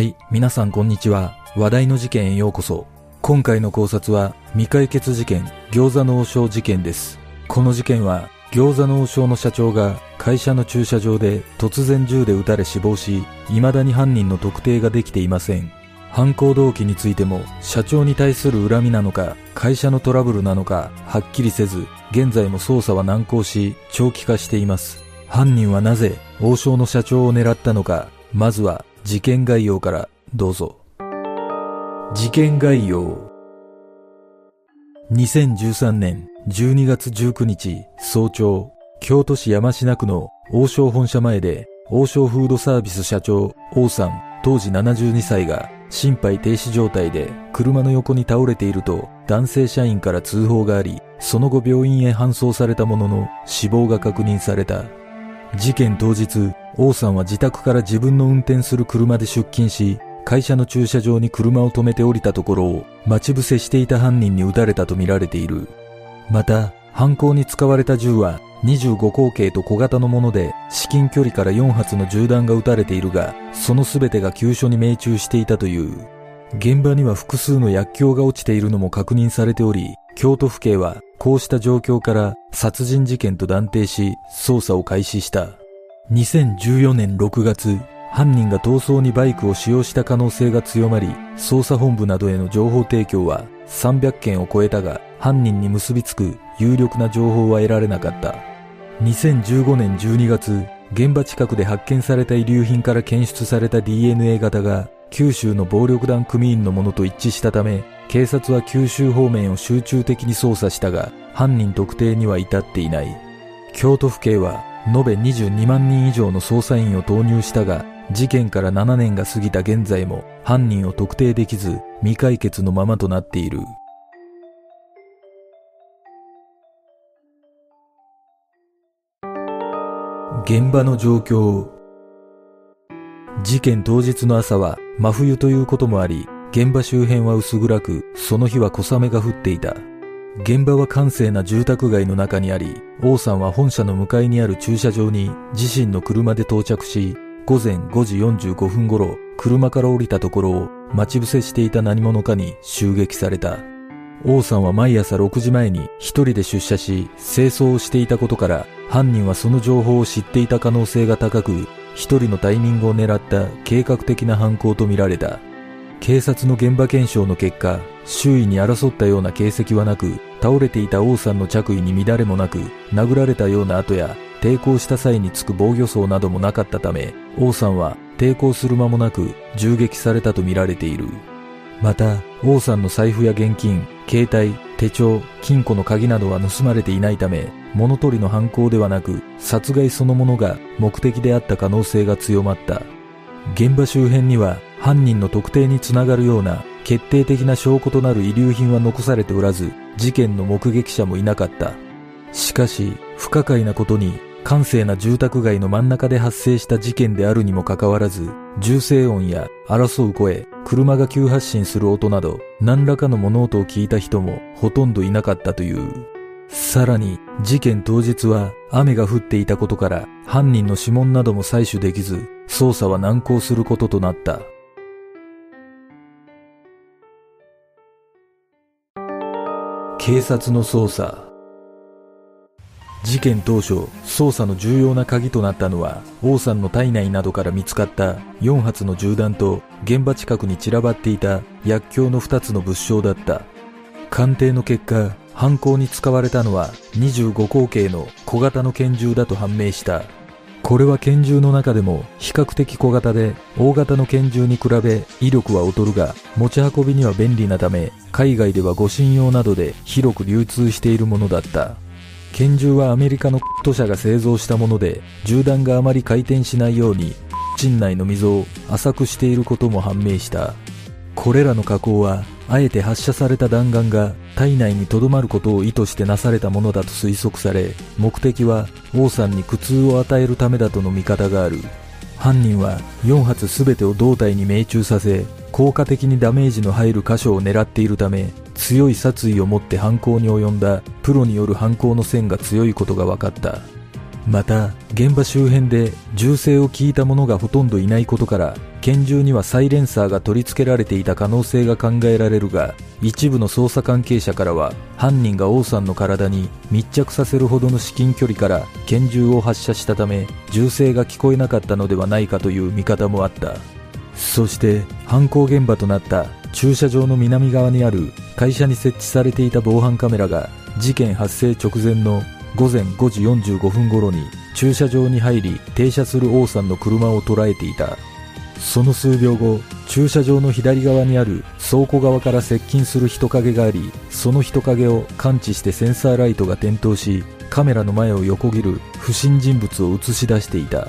はい、皆さんこんにちは。話題の事件へようこそ。今回の考察は未解決事件、餃子の王将事件です。この事件は餃子の王将の社長が会社の駐車場で突然銃で撃たれ死亡し、未だに犯人の特定ができていません。犯行動機についても社長に対する恨みなのか会社のトラブルなのかはっきりせず現在も捜査は難航し長期化しています犯人はなぜ王将の社長を狙ったのかまずは事件概要からどうぞ事件概要2013年12月19日早朝京都市山科区の王将本社前で王将フードサービス社長王さん当時72歳が心肺停止状態で車の横に倒れていると男性社員から通報があり、その後病院へ搬送されたものの死亡が確認された。事件当日、王さんは自宅から自分の運転する車で出勤し、会社の駐車場に車を止めて降りたところを待ち伏せしていた犯人に撃たれたとみられている。また、犯行に使われた銃は25口径と小型のもので至近距離から4発の銃弾が撃たれているが、その全てが急所に命中していたという。現場には複数の薬莢が落ちているのも確認されており、京都府警はこうした状況から殺人事件と断定し捜査を開始した。2014年6月、犯人が逃走にバイクを使用した可能性が強まり、捜査本部などへの情報提供は300件を超えたが、犯人に結びつく有力な情報は得られなかった。2015年12月、現場近くで発見された遺留品から検出された DNA 型が九州の暴力団組員のものと一致したため、警察は九州方面を集中的に捜査したが、犯人特定には至っていない。京都府警は延べ22万人以上の捜査員を投入したが、事件から7年が過ぎた現在も犯人を特定できず未解決のままとなっている。現場の状況事件当日の朝は真冬ということもあり、現場周辺は薄暗く、その日は小雨が降っていた。現場は閑静な住宅街の中にあり、王さんは本社の向かいにある駐車場に自身の車で到着し、午前5時45分頃、車から降りたところを待ち伏せしていた何者かに襲撃された。王さんは毎朝6時前に一人で出社し、清掃をしていたことから、犯人はその情報を知っていた可能性が高く、一人のタイミングを狙った計画的な犯行とみられた。警察の現場検証の結果、周囲に争ったような形跡はなく、倒れていた王さんの着衣に乱れもなく、殴られたような跡や、抵抗した際につく防御層などもなかったため、王さんは抵抗する間もなく銃撃されたとみられている。また、王さんの財布や現金、携帯、手帳、金庫の鍵などは盗まれていないため、物取りの犯行ではなく、殺害そのものが目的であった可能性が強まった。現場周辺には犯人の特定につながるような決定的な証拠となる遺留品は残されておらず、事件の目撃者もいなかった。しかし、不可解なことに、閑静な住宅街の真ん中で発生した事件であるにもかかわらず、銃声音や争う声、車が急発進する音など、何らかの物音を聞いた人もほとんどいなかったという。さらに、事件当日は雨が降っていたことから、犯人の指紋なども採取できず、捜査は難航することとなった。警察の捜査。事件当初捜査の重要な鍵となったのは王さんの体内などから見つかった4発の銃弾と現場近くに散らばっていた薬莢の2つの物証だった。鑑定の結果犯行に使われたのは25口径の小型の拳銃だと判明した。これは拳銃の中でも比較的小型で大型の拳銃に比べ威力は劣るが持ち運びには便利なため海外では護身用などで広く流通しているものだった。拳銃はアメリカの都社が製造したもので銃弾があまり回転しないように陣内の溝を浅くしていることも判明した。これらの加工はあえて発射された弾丸が体内にとどまることを意図してなされたものだと推測され目的は王さんに苦痛を与えるためだとの見方がある。犯人は4発全てを胴体に命中させ効果的にダメージの入る箇所を狙っているため強い殺意を持って犯行に及んだ。プロによる犯行の線が強いことが分かった。また現場周辺で銃声を聞いた者がほとんどいないことから拳銃にはサイレンサーが取り付けられていた可能性が考えられるが一部の捜査関係者からは犯人が王さんの体に密着させるほどの至近距離から拳銃を発射したため銃声が聞こえなかったのではないかという見方もあった。そして犯行現場となった駐車場の南側にある会社に設置されていた防犯カメラが事件発生直前の午前5時45分頃に駐車場に入り停車する王さんの車を捉えていた。その数秒後駐車場の左側にある倉庫側から接近する人影がありその人影を感知してセンサーライトが点灯しカメラの前を横切る不審人物を映し出していた。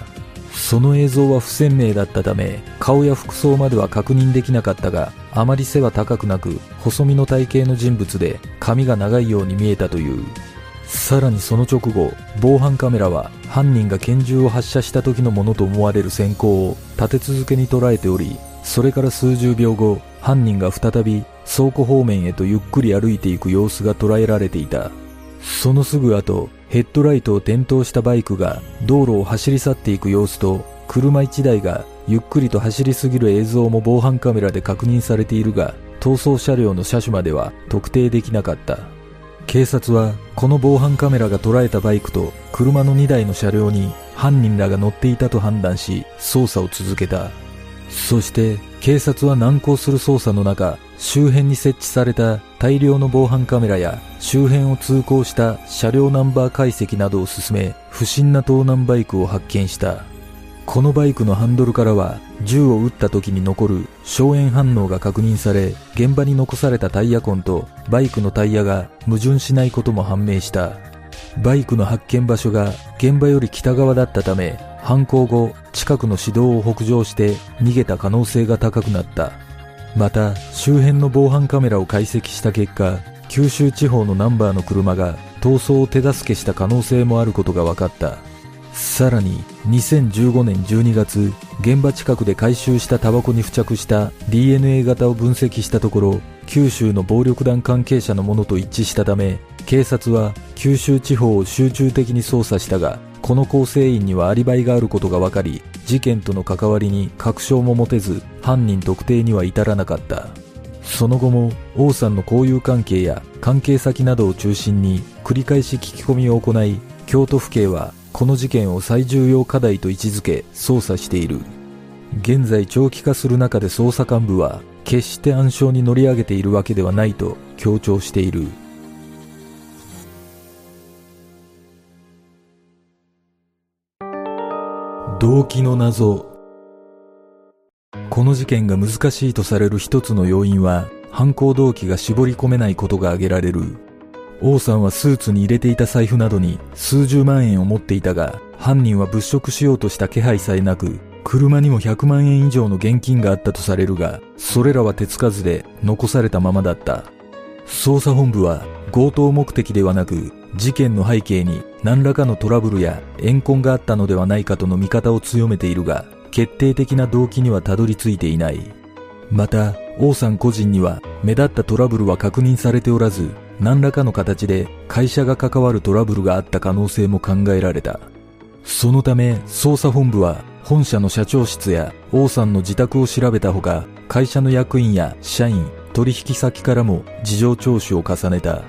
その映像は不鮮明だったため顔や服装までは確認できなかったがあまり背は高くなく細身の体型の人物で髪が長いように見えたという。さらにその直後防犯カメラは犯人が拳銃を発射した時のものと思われる閃光を立て続けに捉えておりそれから数十秒後犯人が再び倉庫方面へとゆっくり歩いていく様子が捉えられていた。そのすぐ後ヘッドライトを点灯したバイクが道路を走り去っていく様子と車1台がゆっくりと走りすぎる映像も防犯カメラで確認されているが逃走車両の車種までは特定できなかった。警察はこの防犯カメラが捉えたバイクと車の2台の車両に犯人らが乗っていたと判断し捜査を続けた。そして警察は難航する捜査の中周辺に設置された大量の防犯カメラや周辺を通行した車両ナンバー解析などを進め不審な盗難バイクを発見した。このバイクのハンドルからは銃を撃った時に残る硝煙反応が確認され現場に残されたタイヤ痕とバイクのタイヤが矛盾しないことも判明した。バイクの発見場所が現場より北側だったため犯行後近くの市道を北上して逃げた可能性が高くなった。また周辺の防犯カメラを解析した結果九州地方のナンバーの車が逃走を手助けした可能性もあることが分かった。さらに2015年12月現場近くで回収したタバコに付着した DNA 型を分析したところ九州の暴力団関係者のものと一致したため警察は九州地方を集中的に捜査したがこの構成員にはアリバイがあることが分かり事件との関わりに確証も持てず犯人特定には至らなかった。その後も王さんの交友関係や関係先などを中心に繰り返し聞き込みを行い京都府警はこの事件を最重要課題と位置づけ捜査している。現在長期化する中で捜査幹部は決して暗礁に乗り上げているわけではないと強調している。動機の謎。この事件が難しいとされる一つの要因は犯行動機が絞り込めないことが挙げられる。王さんはスーツに入れていた財布などに数十万円を持っていたが、犯人は物色しようとした気配さえなく、車にも100万円以上の現金があったとされるが、それらは手つかずで残されたままだった。捜査本部は強盗目的ではなく、事件の背景に何らかのトラブルや怨恨があったのではないかとの見方を強めているが、決定的な動機にはたどり着いていない。また、王さん個人には目立ったトラブルは確認されておらず、何らかの形で会社が関わるトラブルがあった可能性も考えられた。そのため捜査本部は本社の社長室や王さんの自宅を調べたほか、会社の役員や社員、取引先からも事情聴取を重ねた。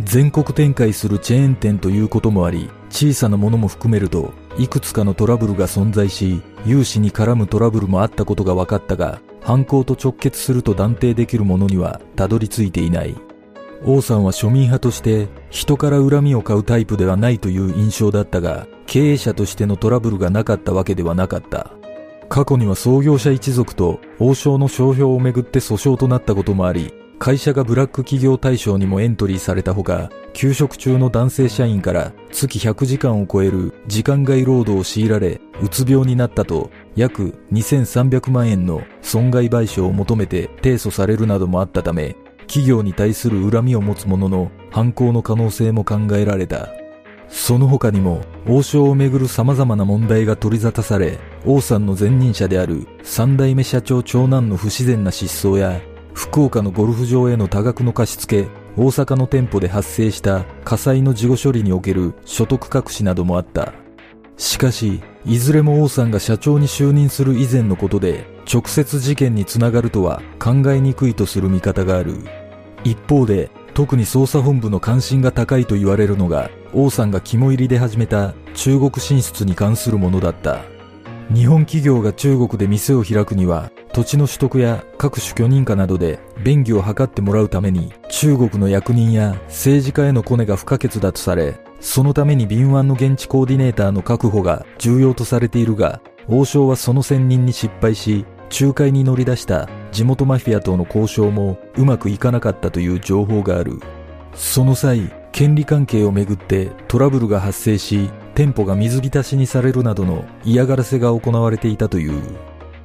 全国展開するチェーン店ということもあり、小さなものも含めると、いくつかのトラブルが存在し、融資に絡むトラブルもあったことが分かったが、犯行と直結すると断定できるものにはたどり着いていない。王さんは庶民派として人から恨みを買うタイプではないという印象だったが、経営者としてのトラブルがなかったわけではなかった。過去には創業者一族と王将の商標をめぐって訴訟となったこともあり、会社がブラック企業対象にもエントリーされたほか、休職中の男性社員から月100時間を超える時間外労働を強いられ、うつ病になったと、約2300万円の損害賠償を求めて提訴されるなどもあったため、企業に対する恨みを持つ者の犯行の可能性も考えられた。その他にも、王将をめぐる様々な問題が取り沙汰され、王さんの前任者である三代目社長長男の不自然な失踪や、福岡のゴルフ場への多額の貸し付け、大阪の店舗で発生した火災の事後処理における所得隠しなどもあった。しかし、いずれも王さんが社長に就任する以前のことで、直接事件につながるとは考えにくいとする見方がある。一方で、特に捜査本部の関心が高いと言われるのが、王さんが肝入りで始めた中国進出に関するものだった。日本企業が中国で店を開くには、土地の取得や各種許認可などで便宜を図ってもらうために、中国の役人や政治家へのコネが不可欠だとされ、そのために敏腕の現地コーディネーターの確保が重要とされているが、王将はその選任に失敗し、仲介に乗り出した地元マフィアとの交渉もうまくいかなかったという情報がある。その際、権利関係をめぐってトラブルが発生し、店舗が水浸しにされるなどの嫌がらせが行われていたという。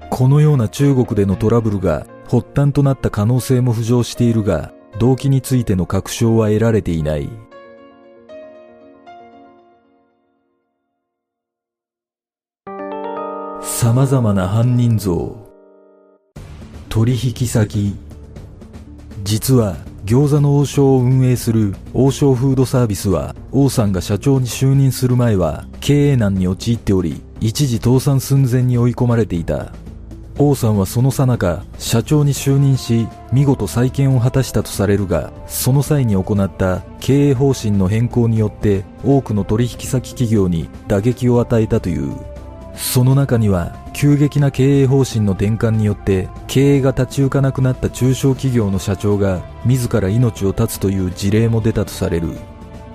このような中国でのトラブルが発端となった可能性も浮上しているが、動機についての確証は得られていない。様々な犯人像取引先。実は餃子の王将を運営する王将フードサービスは王さんが社長に就任する前は経営難に陥っており一時倒産寸前に追い込まれていた。王さんはその最中社長に就任し見事再建を果たしたとされるがその際に行った経営方針の変更によって多くの取引先企業に打撃を与えたという。その中には急激な経営方針の転換によって経営が立ち行かなくなった中小企業の社長が自ら命を絶つという事例も出たとされる。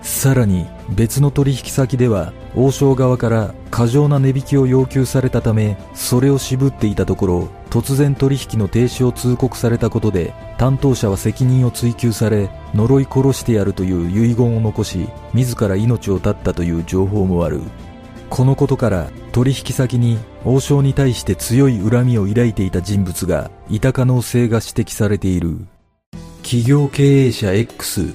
さらに別の取引先では王将側から過剰な値引きを要求されたためそれを渋っていたところ突然取引の停止を通告されたことで担当者は責任を追及され呪い殺してやるという遺言を残し自ら命を絶ったという情報もある。このことから取引先に王将に対して強い恨みを抱いていた人物がいた可能性が指摘されている。企業経営者 X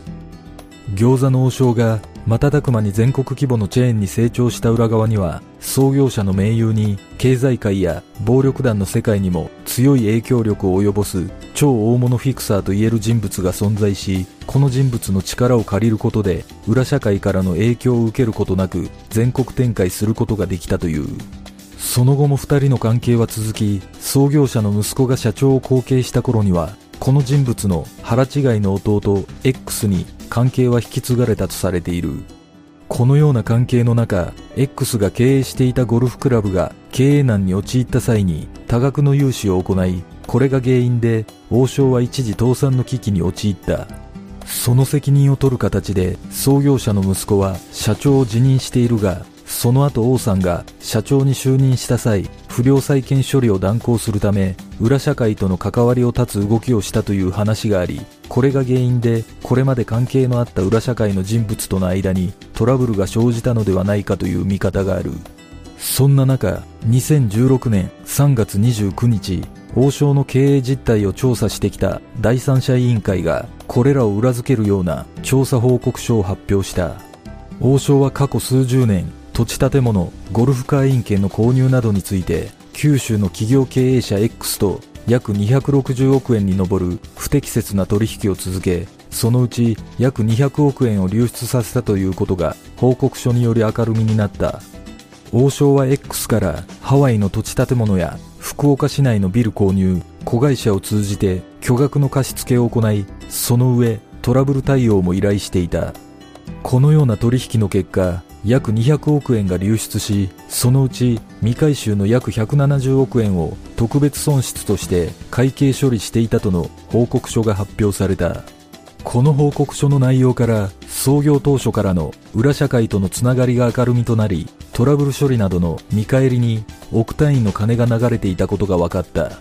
餃子の王将が瞬く間に全国規模のチェーンに成長した裏側には創業者の盟友に経済界や暴力団の世界にも強い影響力を及ぼす超大物フィクサーと言える人物が存在しこの人物の力を借りることで裏社会からの影響を受けることなく全国展開することができたというその後も二人の関係は続き創業者の息子が社長を後継した頃にはこの人物の腹違いの弟 X に関係は引き継がれたとされている。このような関係の中 X が経営していたゴルフクラブが経営難に陥った際に多額の融資を行いこれが原因で王将は一時倒産の危機に陥った。その責任を取る形で創業者の息子は社長を辞任しているがその後王さんが社長に就任した際不良債権処理を断行するため裏社会との関わりを断つ動きをしたという話がありこれが原因でこれまで関係のあった裏社会の人物との間にトラブルが生じたのではないかという見方がある。そんな中2016年3月29日王将の経営実態を調査してきた第三者委員会がこれらを裏付けるような調査報告書を発表した。王将は過去数十年土地建物ゴルフ会員権の購入などについて九州の企業経営者 X と約260億円に上る不適切な取引を続けそのうち約200億円を流出させたということが報告書により明るみになった。王将は X からハワイの土地建物や福岡市内のビル購入子会社を通じて巨額の貸し付けを行いその上トラブル対応も依頼していた。このような取引の結果約200億円が流出しそのうち未回収の約170億円を特別損失として会計処理していたとの報告書が発表された。この報告書の内容から創業当初からの裏社会とのつながりが明るみとなりトラブル処理などの見返りに億単位の金が流れていたことが分かった。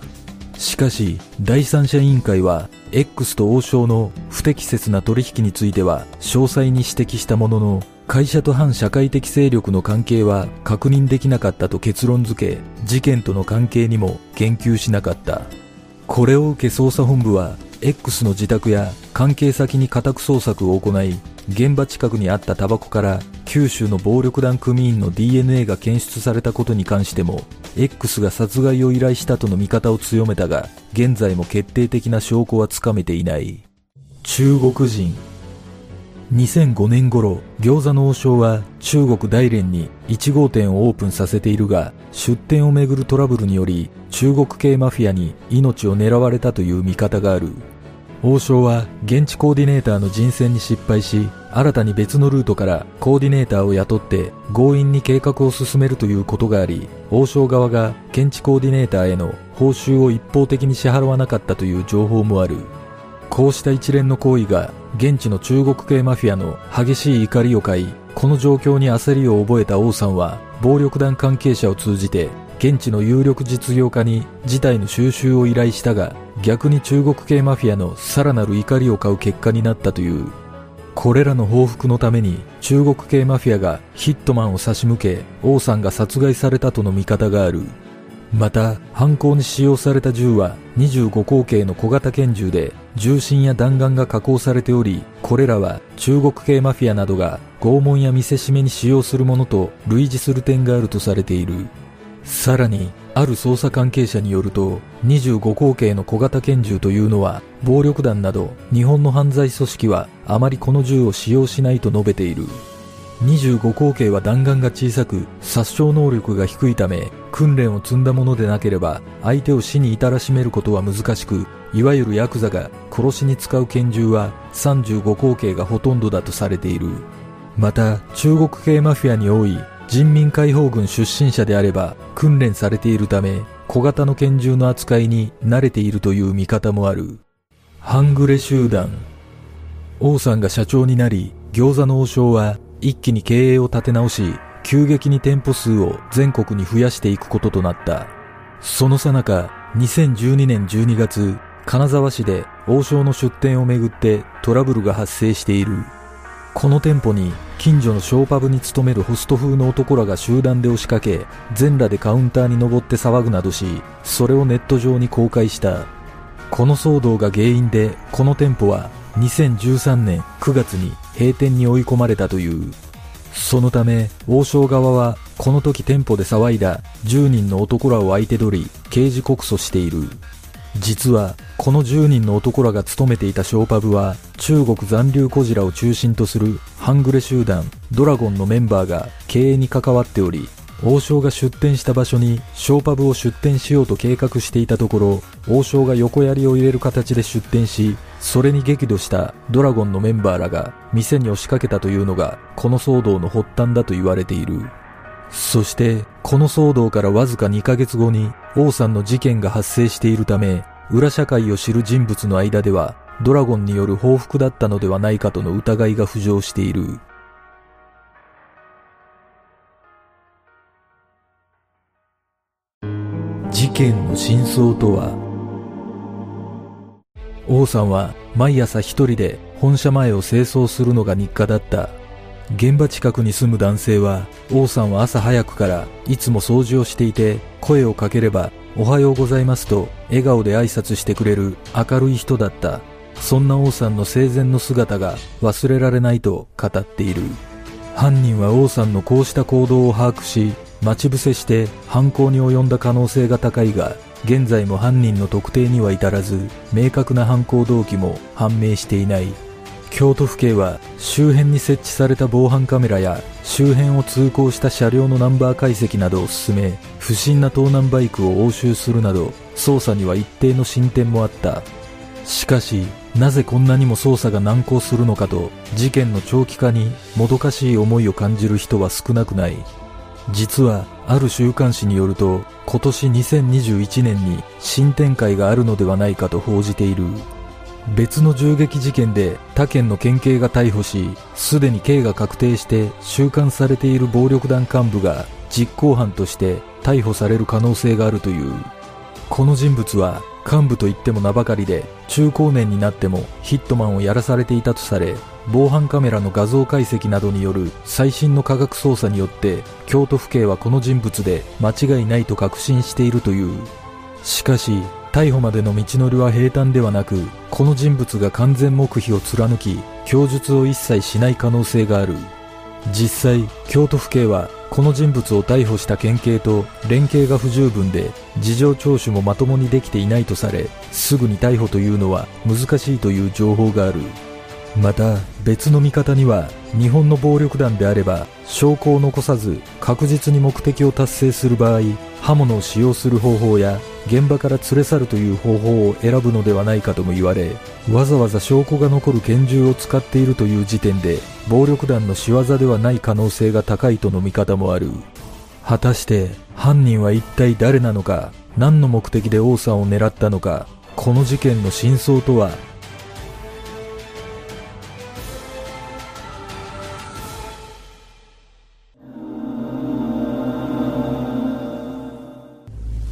しかし第三者委員会は X と王将の不適切な取引については詳細に指摘したものの会社と反社会的勢力の関係は確認できなかったと結論付け事件との関係にも言及しなかった。これを受け捜査本部は X の自宅や関係先に家宅捜索を行い現場近くにあったタバコから九州の暴力団組員の DNA が検出されたことに関しても X が殺害を依頼したとの見方を強めたが現在も決定的な証拠はつかめていない。中国人2005年頃、餃子の王将は中国大連に1号店をオープンさせているが、出店をめぐるトラブルにより中国系マフィアに命を狙われたという見方がある。王将は現地コーディネーターの人選に失敗し、新たに別のルートからコーディネーターを雇って強引に計画を進めるということがあり、王将側が現地コーディネーターへの報酬を一方的に支払わなかったという情報もある。こうした一連の行為が現地の中国系マフィアの激しい怒りを買い、この状況に焦りを覚えた王さんは暴力団関係者を通じて現地の有力実業家に事態の収集を依頼したが逆に中国系マフィアのさらなる怒りを買う結果になったというこれらの報復のために中国系マフィアがヒットマンを差し向け王さんが殺害されたとの見方がある。また犯行に使用された銃は25口径の小型拳銃で重心や弾丸が加工されておりこれらは中国系マフィアなどが拷問や見せしめに使用するものと類似する点があるとされている。さらにある捜査関係者によると25口径の小型拳銃というのは暴力団など日本の犯罪組織はあまりこの銃を使用しないと述べている。25口径は弾丸が小さく殺傷能力が低いため訓練を積んだものでなければ相手を死に至らしめることは難しくいわゆるヤクザが殺しに使う拳銃は35口径がほとんどだとされている。また中国系マフィアに多い人民解放軍出身者であれば訓練されているため小型の拳銃の扱いに慣れているという見方もある。半グレ集団。王さんが社長になり餃子の王将は一気に経営を立て直し、急激に店舗数を全国に増やしていくこととなった。そのさなか、2012年12月、金沢市で王将の出店をめぐってトラブルが発生している。この店舗に近所のショーパブに勤めるホスト風の男らが集団で押しかけ、全裸でカウンターに登って騒ぐなどし、それをネット上に公開した。この騒動が原因で、この店舗は2013年9月に閉店に追い込まれたという。そのため、王将側はこの時店舗で騒いだ10人の男らを相手取り、刑事告訴している。実は、この10人の男らが勤めていたショーパブは、中国残留コジラを中心とする半グレ集団ドラゴンのメンバーが経営に関わっており、王将が出店した場所にショーパブを出店しようと計画していたところ、王将が横槍を入れる形で出店し、それに激怒したドラゴンのメンバーらが店に押しかけたというのがこの騒動の発端だと言われている。そしてこの騒動からわずか2ヶ月後に王さんの事件が発生しているため裏社会を知る人物の間ではドラゴンによる報復だったのではないかとの疑いが浮上している。事件の真相とは？王さんは毎朝一人で本社前を清掃するのが日課だった。現場近くに住む男性は王さんは朝早くからいつも掃除をしていて声をかければおはようございますと笑顔で挨拶してくれる明るい人だった。そんな王さんの生前の姿が忘れられないと語っている。犯人は王さんのこうした行動を把握し待ち伏せして犯行に及んだ可能性が高いが現在も犯人の特定には至らず明確な犯行動機も判明していない。京都府警は周辺に設置された防犯カメラや周辺を通行した車両のナンバー解析などを進め不審な盗難バイクを押収するなど捜査には一定の進展もあった。しかしなぜこんなにも捜査が難航するのかと事件の長期化にもどかしい思いを感じる人は少なくない。実はある週刊誌によると今年2021年に新展開があるのではないかと報じている。別の銃撃事件で他県の県警が逮捕しすでに刑が確定して収監されている暴力団幹部が実行犯として逮捕される可能性があるという。この人物は幹部といっても名ばかりで中高年になってもヒットマンをやらされていたとされ防犯カメラの画像解析などによる最新の科学捜査によって京都府警はこの人物で間違いないと確信しているという。しかし逮捕までの道のりは平坦ではなくこの人物が完全黙秘を貫き供述を一切しない可能性がある。実際京都府警はこの人物を逮捕した県警と連携が不十分で事情聴取もまともにできていないとされすぐに逮捕というのは難しいという情報がある。また別の見方には日本の暴力団であれば証拠を残さず確実に目的を達成する場合刃物を使用する方法や現場から連れ去るという方法を選ぶのではないかとも言われわざわざ証拠が残る拳銃を使っているという時点で暴力団の仕業ではない可能性が高いとの見方もある。果たして犯人は一体誰なのか何の目的で王さんを狙ったのかこの事件の真相とは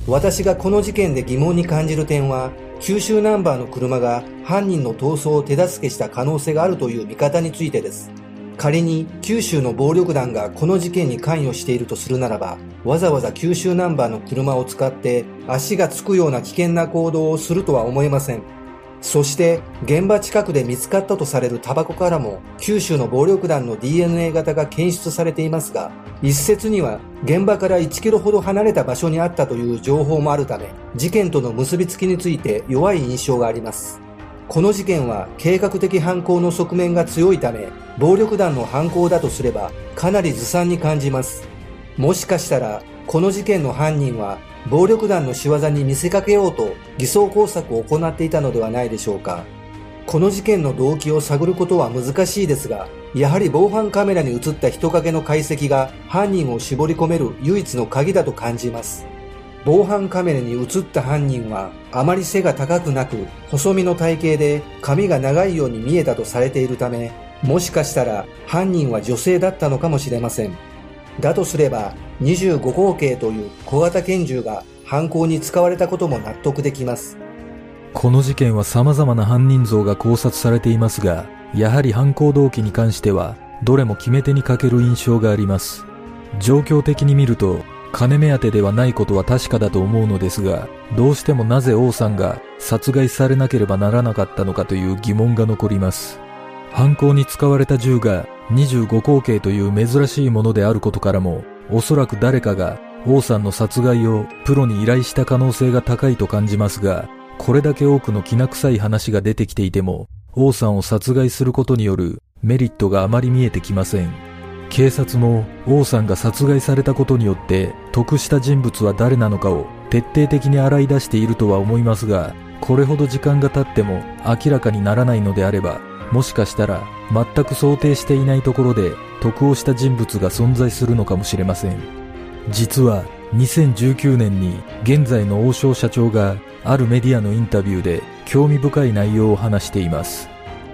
私がこの事件で疑問に感じる点は、九州ナンバーの車が犯人の逃走を手助けした可能性があるという見方についてです。仮に九州の暴力団がこの事件に関与しているとするならば、わざわざ九州ナンバーの車を使って足がつくような危険な行動をするとは思えません。そして現場近くで見つかったとされるタバコからも九州の暴力団の DNA 型が検出されていますが、一説には現場から1キロほど離れた場所にあったという情報もあるため、事件との結びつきについて弱い印象があります。この事件は計画的犯行の側面が強いため、暴力団の犯行だとすればかなりずさんに感じます。もしかしたら、この事件の犯人は暴力団の仕業に見せかけようと偽装工作を行っていたのではないでしょうか。この事件の動機を探ることは難しいですが、やはり防犯カメラに映った人影の解析が犯人を絞り込める唯一の鍵だと感じます。防犯カメラに映った犯人はあまり背が高くなく細身の体型で髪が長いように見えたとされているため、もしかしたら犯人は女性だったのかもしれません。だとすれば25口径という小型拳銃が犯行に使われたことも納得できます。この事件は様々な犯人像が考察されていますが、やはり犯行動機に関しては、どれも決め手に欠ける印象があります。状況的に見ると、金目当てではないことは確かだと思うのですが、どうしてもなぜ王さんが殺害されなければならなかったのかという疑問が残ります。犯行に使われた銃が25口径という珍しいものであることからも、おそらく誰かが王さんの殺害をプロに依頼した可能性が高いと感じますが、これだけ多くのきな臭い話が出てきていても、王さんを殺害することによるメリットがあまり見えてきません。警察も王さんが殺害されたことによって得した人物は誰なのかを徹底的に洗い出しているとは思いますが、これほど時間が経っても明らかにならないのであれば、もしかしたら全く想定していないところで得をした人物が存在するのかもしれません。実は2019年に現在の王将社長があるメディアのインタビューで興味深い内容を話しています。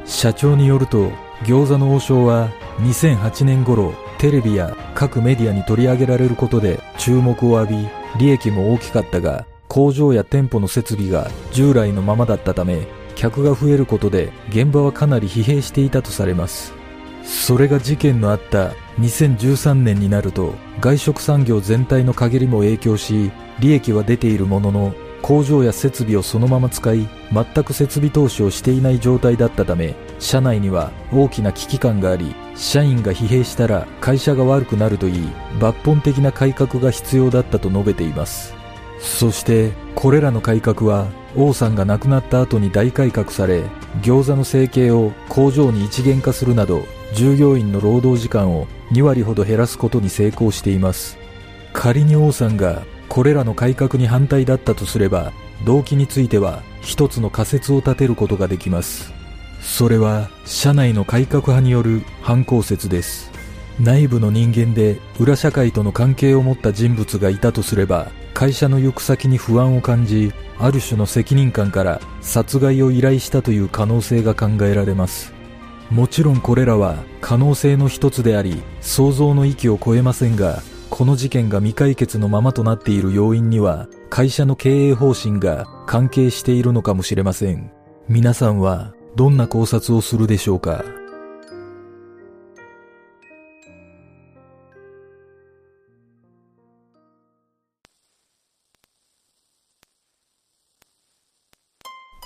社長によると、餃子の王将は2008年頃、テレビや各メディアに取り上げられることで注目を浴び、利益も大きかったが、工場や店舗の設備が従来のままだったため、客が増えることで現場はかなり疲弊していたとされます。それが事件のあった2013年になると外食産業全体の陰りも影響し利益は出ているものの工場や設備をそのまま使い全く設備投資をしていない状態だったため社内には大きな危機感があり社員が疲弊したら会社が悪くなるといい抜本的な改革が必要だったと述べていますそしてこれらの改革は王さんが亡くなった後に大改革され餃子の成形を工場に一元化するなど従業員の労働時間を2割ほど減らすことに成功しています。仮に王さんがこれらの改革に反対だったとすれば動機については一つの仮説を立てることができます。それは社内の改革派による反抗説です。内部の人間で裏社会との関係を持った人物がいたとすれば会社の行く先に不安を感じある種の責任感から殺害を依頼したという可能性が考えられますもちろんこれらは可能性の一つであり想像の域を超えませんがこの事件が未解決のままとなっている要因には、会社の経営方針が関係しているのかもしれません。皆さんはどんな考察をするでしょうか？